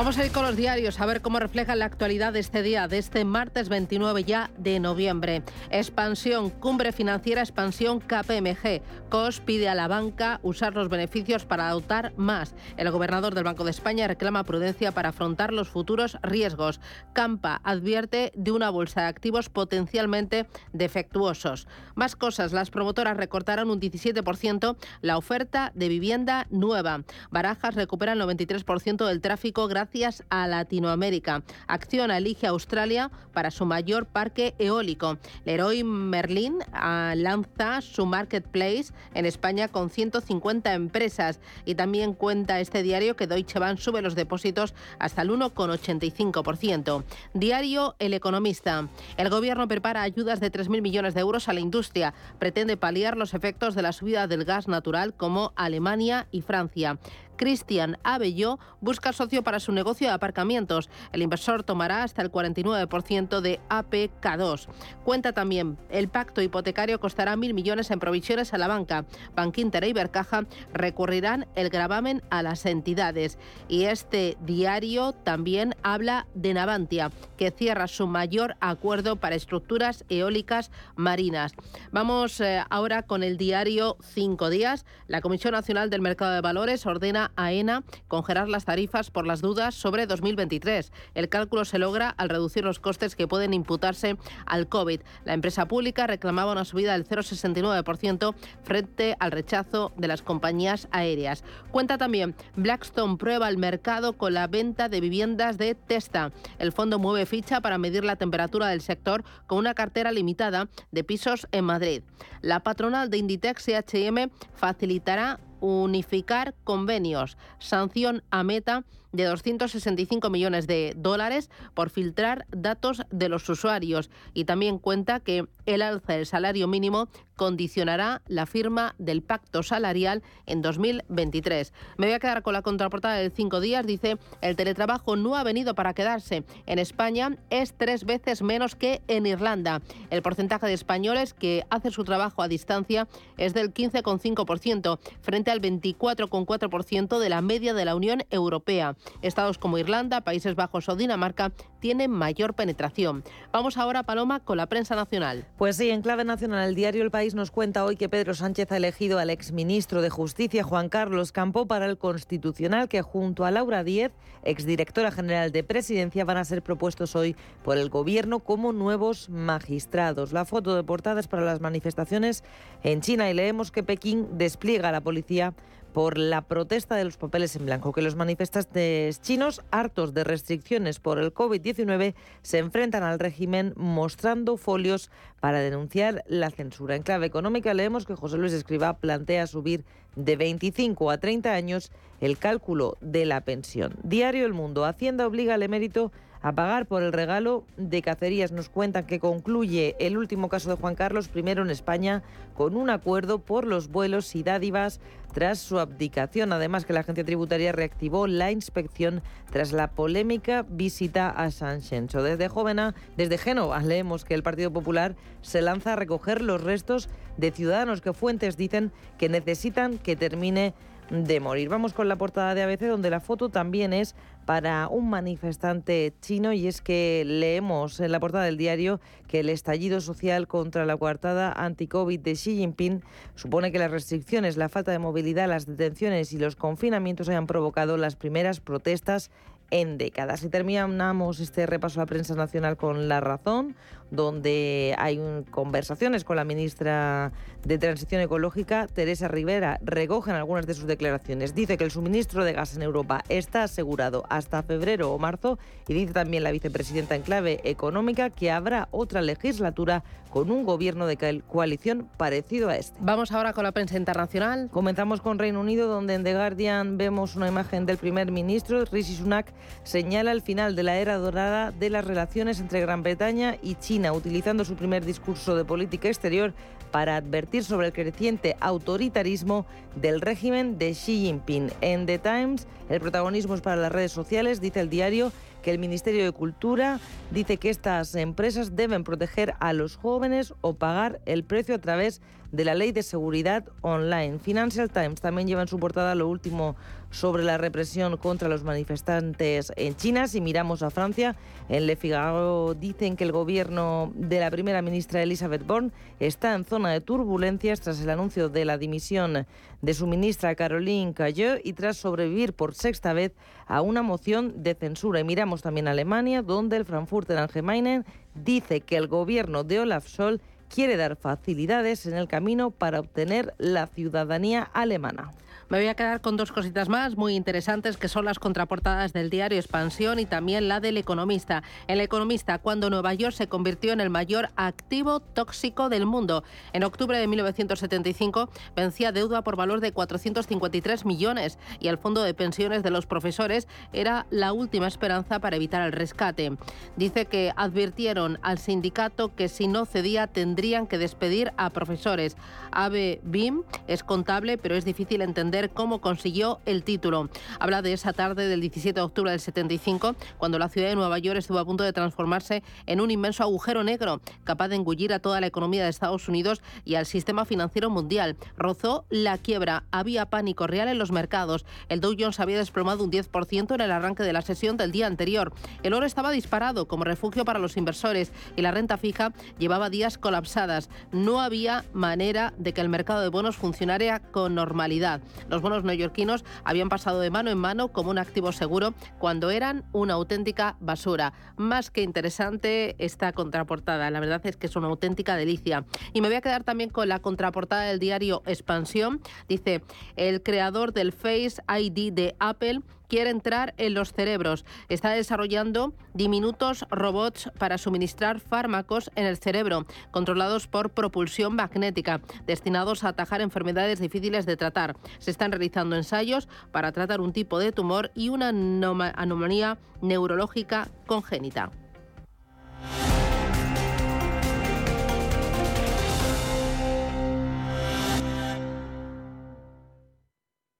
Vamos a ir con los diarios a ver cómo reflejan la actualidad de este día, de este martes 29 ya de noviembre. Expansión, cumbre financiera, expansión KPMG. COS pide a la banca usar los beneficios para adoptar más. El gobernador del Banco de España reclama prudencia para afrontar los futuros riesgos. Campa advierte de una bolsa de activos potencialmente defectuosos. Más cosas, las promotoras recortaron un 17% la oferta de vivienda nueva. Barajas recupera el 93% del tráfico gracias a Latinoamérica. Acciona elige Australia para su mayor parque eólico. Leroy Merlin ah, lanza su marketplace en España con 150 empresas y también cuenta este diario que Deutsche Bank sube los depósitos hasta el 1,85%. Diario El Economista. El gobierno prepara ayudas de 3.000 millones de euros a la industria. Pretende paliar los efectos de la subida del gas natural como Alemania y Francia. Cristian Abelló busca socio para su negocio de aparcamientos. El inversor tomará hasta el 49% de APK2. Cuenta también, el pacto hipotecario costará mil millones en provisiones a la banca. Bankinter e Ibercaja recurrirán el gravamen a las entidades. Y este diario también habla de Navantia, que cierra su mayor acuerdo para estructuras eólicas marinas. Vamos eh, ahora con el diario Cinco Días. La Comisión Nacional del Mercado de Valores ordena AENA congelar las tarifas por las dudas sobre 2023. El cálculo se logra al reducir los costes que pueden imputarse al COVID. La empresa pública reclamaba una subida del 0,69% frente al rechazo de las compañías aéreas. Cuenta también, Blackstone prueba el mercado con la venta de viviendas de Testa. El fondo mueve ficha para medir la temperatura del sector con una cartera limitada de pisos en Madrid. La patronal de Inditex y H&M facilitará unificar convenios. Sanción a Meta de 265 millones de dólares por filtrar datos de los usuarios y también cuenta que el alza del salario mínimo condicionará la firma del pacto salarial en 2023. Me voy a quedar con la contraportada de cinco días. Dice, el teletrabajo no ha venido para quedarse. En España es tres veces menos que en Irlanda. El porcentaje de españoles que hace su trabajo a distancia es del 15,5% frente al 24,4% de la media de la Unión Europea. Estados como Irlanda, Países Bajos o Dinamarca tienen mayor penetración. Vamos ahora, Paloma, con la prensa nacional. Pues sí, en clave nacional, el diario El País nos cuenta hoy que Pedro Sánchez ha elegido al exministro de Justicia, Juan Carlos Campo, para el Constitucional, que junto a Laura Díez, exdirectora general de Presidencia, van a ser propuestos hoy por el Gobierno como nuevos magistrados. La foto de portadas para las manifestaciones en China y leemos que Pekín despliega a la policía por la protesta de los papeles en blanco, que los manifestantes chinos, hartos de restricciones por el COVID-19, se enfrentan al régimen mostrando folios para denunciar la censura. En clave económica leemos que José Luis Escriba plantea subir de 25 a 30 años el cálculo de la pensión. Diario El Mundo. Hacienda obliga al emérito a pagar por el regalo de cacerías. Nos cuentan que concluye el último caso de Juan Carlos I en España con un acuerdo por los vuelos y dádivas tras su abdicación. Además que la agencia tributaria reactivó la inspección tras la polémica visita a San Desde Jóvena, desde Génova, leemos que el Partido Popular se lanza a recoger los restos de ciudadanos que fuentes dicen que necesitan que termine de morir. Vamos con la portada de ABC donde la foto también es para un manifestante chino y es que leemos en la portada del diario que el estallido social contra la coartada anti-COVID de Xi Jinping supone que las restricciones, la falta de movilidad, las detenciones y los confinamientos hayan provocado las primeras protestas en décadas. Y terminamos este repaso a la prensa nacional con La Razón, donde hay conversaciones con la ministra de Transición Ecológica, Teresa Rivera. Recogen algunas de sus declaraciones. Dice que el suministro de gas en Europa está asegurado hasta febrero o marzo y dice también la vicepresidenta en clave económica que habrá otra legislatura con un gobierno de coalición parecido a este. Vamos ahora con la prensa internacional. Comenzamos con Reino Unido, donde en The Guardian vemos una imagen del primer ministro, Rishi Sunak, señala el final de la era dorada de las relaciones entre Gran Bretaña y China, utilizando su primer discurso de política exterior para advertir sobre el creciente autoritarismo del régimen de Xi Jinping. En The Times, el protagonismo es para las redes sociales, dice el diario que el Ministerio de Cultura dice que estas empresas deben proteger a los jóvenes o pagar el precio a través de la Ley de Seguridad Online. Financial Times también lleva en su portada lo último sobre la represión contra los manifestantes en China. Si miramos a Francia, en Le Figaro dicen que el gobierno de la primera ministra Elisabeth Borne está en zona de turbulencias tras el anuncio de la dimisión de su ministra Caroline Cailleux y tras sobrevivir por sexta vez a una moción de censura. Y miramos también a Alemania, donde el Frankfurter Allgemeine dice que el gobierno de Olaf Scholz quiere dar facilidades en el camino para obtener la ciudadanía alemana. Me voy a quedar con dos cositas más muy interesantes que son las contraportadas del diario Expansión y también la del Economista. El Economista, cuando Nueva York se convirtió en el mayor activo tóxico del mundo. En octubre de 1975 vencía deuda por valor de 453 millones y el fondo de pensiones de los profesores era la última esperanza para evitar el rescate. Dice que advirtieron al sindicato que si no cedía tendrían que despedir a profesores. Ave Bim es contable, pero es difícil entender cómo consiguió el título. Habla de esa tarde del 17 de octubre del 75, cuando la ciudad de Nueva York estuvo a punto de transformarse en un inmenso agujero negro, capaz de engullir a toda la economía de Estados Unidos y al sistema financiero mundial. Rozó la quiebra, había pánico real en los mercados. El Dow Jones había desplomado un 10% en el arranque de la sesión del día anterior. El oro estaba disparado como refugio para los inversores y la renta fija llevaba días colapsadas. No había manera de que el mercado de bonos funcionara con normalidad. Los bonos neoyorquinos habían pasado de mano en mano como un activo seguro cuando eran una auténtica basura. Más que interesante esta contraportada. La verdad es que es una auténtica delicia. Y me voy a quedar también con la contraportada del diario Expansión. Dice, el creador del Face ID de Apple quiere entrar en los cerebros. Está desarrollando diminutos robots para suministrar fármacos en el cerebro, controlados por propulsión magnética, destinados a atajar enfermedades difíciles de tratar. Se están realizando ensayos para tratar un tipo de tumor y una anomalía neurológica congénita.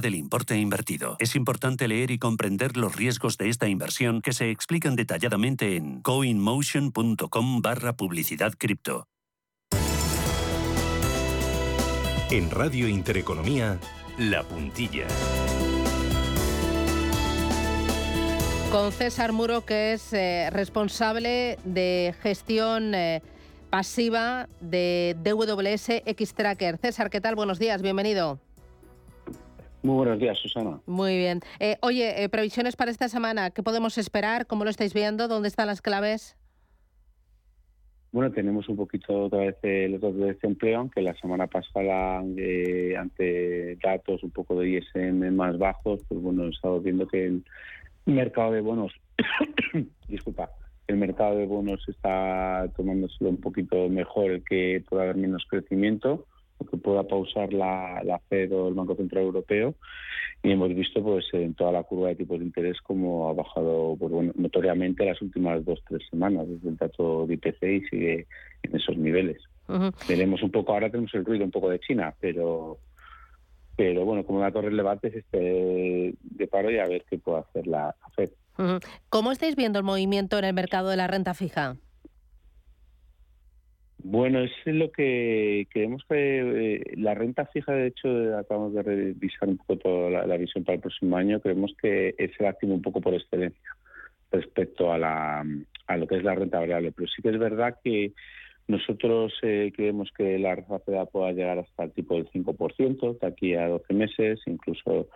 del importe invertido. Es importante leer y comprender los riesgos de esta inversión que se explican detalladamente en coinmotion.com barra publicidad cripto. En Radio Intereconomía, La Puntilla. Con César Muro, que es eh, responsable de gestión eh, pasiva de DWS X-Tracker. César, ¿qué tal? Buenos días, bienvenido. Muy buenos días, Susana. Muy bien. Eh, oye, previsiones para esta semana, ¿qué podemos esperar? ¿Cómo lo estáis viendo? ¿Dónde están las claves? Bueno, tenemos un poquito otra vez el datos de desempleo, aunque la semana pasada, ante datos un poco de ISM más bajos, pues bueno, estamos viendo que el mercado de bonos, <coughs> disculpa, el mercado de bonos está tomándoselo un poquito mejor, el que pueda haber menos crecimiento que pueda pausar la, la Fed o el Banco Central Europeo. Y hemos visto pues en toda la curva de tipos de interés como ha bajado pues, bueno, notoriamente las últimas dos tres semanas desde el dato de IPC y sigue en esos niveles. Veremos un poco ahora tenemos el ruido un poco de China pero pero bueno como dato relevante es este de paro y a ver qué puede hacer la Fed. ¿Cómo estáis viendo el movimiento en el mercado de la renta fija? Bueno, es lo que creemos que eh, la renta fija, de hecho, acabamos de revisar un poco toda la, visión para el próximo año. Creemos que es el activo un poco por excelencia respecto a, la, lo que es la renta variable. Pero sí que es verdad que nosotros eh, creemos que la Reserva pueda llegar hasta el tipo del 5% de aquí a 12 meses, incluso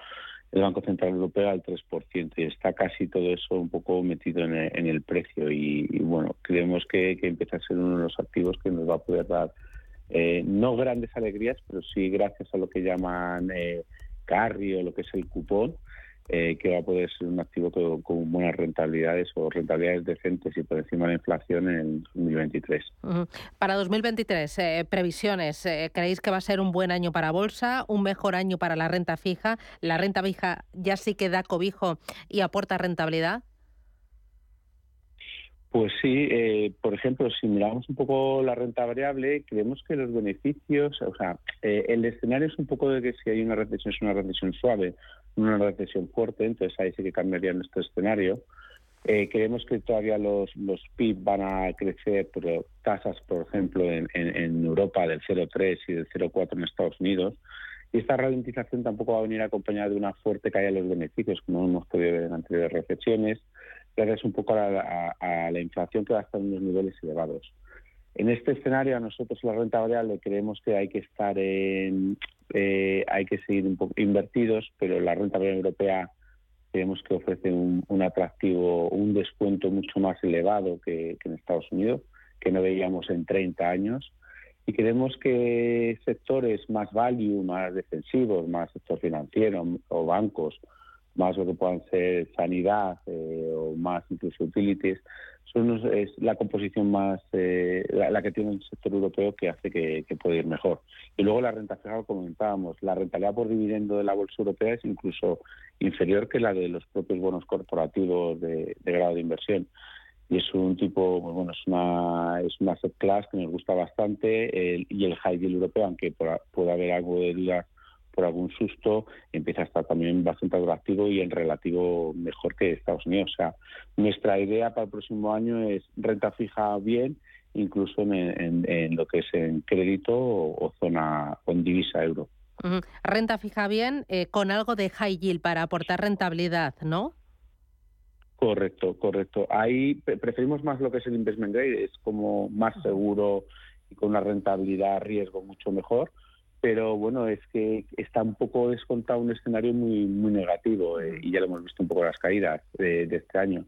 el Banco Central Europeo al 3% y está casi todo eso un poco metido en el, precio. Y, bueno, creemos que, que, empieza a ser uno de los activos que nos va a poder dar eh, no grandes alegrías, pero sí gracias a lo que llaman eh, carry o lo que es el cupón, eh, que va a poder ser un activo con, buenas rentabilidades o rentabilidades decentes y por encima de la inflación en 2023. Para 2023, eh, previsiones, eh, ¿creéis que va a ser un buen año para bolsa, un mejor año para la renta fija? ¿La renta fija ya sí que da cobijo y aporta rentabilidad? Pues sí, por ejemplo, si miramos un poco la renta variable, creemos que los beneficios, o sea, el escenario es un poco de que si hay una recesión es una recesión suave, una recesión fuerte, entonces ahí sí que cambiaría nuestro escenario. Eh, creemos que todavía los, los PIB van a crecer, pero tasas, por ejemplo, en, en, Europa del 0,3 y del 0,4 en Estados Unidos. Y esta ralentización tampoco va a venir acompañada de una fuerte caída de los beneficios, como hemos podido ver en anteriores recesiones, gracias un poco a la, a la inflación que va a estar en unos niveles elevados. En este escenario, a nosotros la renta variable creemos que hay que estar en, eh, hay que seguir un poco invertidos, pero la renta variable europea creemos que ofrece un, atractivo, un descuento mucho más elevado que, en Estados Unidos, que no veíamos en 30 años. Y creemos que sectores más value, más defensivos, más sector financiero o bancos, más lo que puedan ser sanidad eh, o más incluso utilities, son, es la composición más, eh, la, que tiene el sector europeo que hace que, puede ir mejor. Y luego la renta fija, como comentábamos, la rentabilidad por dividendo de la bolsa europea es incluso inferior que la de los propios bonos corporativos de, grado de inversión. Y es un tipo, pues bueno, es una, es una asset class que nos gusta bastante y el high yield europeo, aunque pueda haber algo de duda por algún susto, empieza a estar también bastante atractivo y en relativo mejor que Estados Unidos. O sea, nuestra idea para el próximo año es renta fija bien, incluso en, lo que es en crédito o, zona con divisa euro. Renta fija bien, eh, con algo de high yield para aportar rentabilidad, ¿no? Correcto, correcto. Ahí preferimos más lo que es el investment grade, es como más seguro y con una rentabilidad riesgo mucho mejor pero bueno, es que está un poco descontado un escenario muy muy negativo eh, y ya lo hemos visto un poco las caídas de, este año.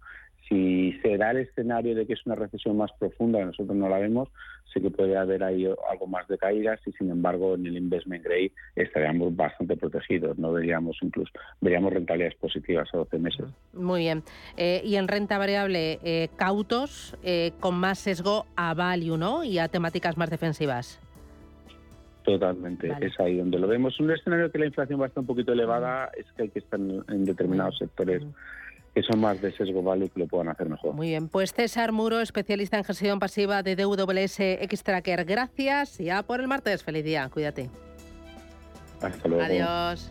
si se da el escenario de que es una recesión más profunda, nosotros no la vemos, sí que puede haber ahí algo más de caídas y sin embargo en el investment grade estaríamos bastante protegidos, no veríamos incluso veríamos rentabilidades positivas a 12 meses. Muy bien. Eh, y en renta variable, eh, cautos eh, con más sesgo a value, ¿no? Y a temáticas más defensivas. Totalmente, es ahí donde lo vemos. Un escenario que la inflación va a estar un poquito elevada es que hay que estar en, determinados sectores que son más de sesgo value que lo puedan hacer mejor. Muy bien, pues César Muro, especialista en gestión pasiva de DWS Extracker. Gracias, ya por el martes. Feliz día, cuídate. Hasta luego. Adiós.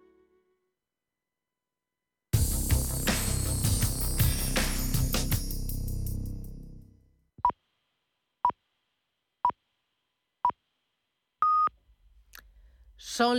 Son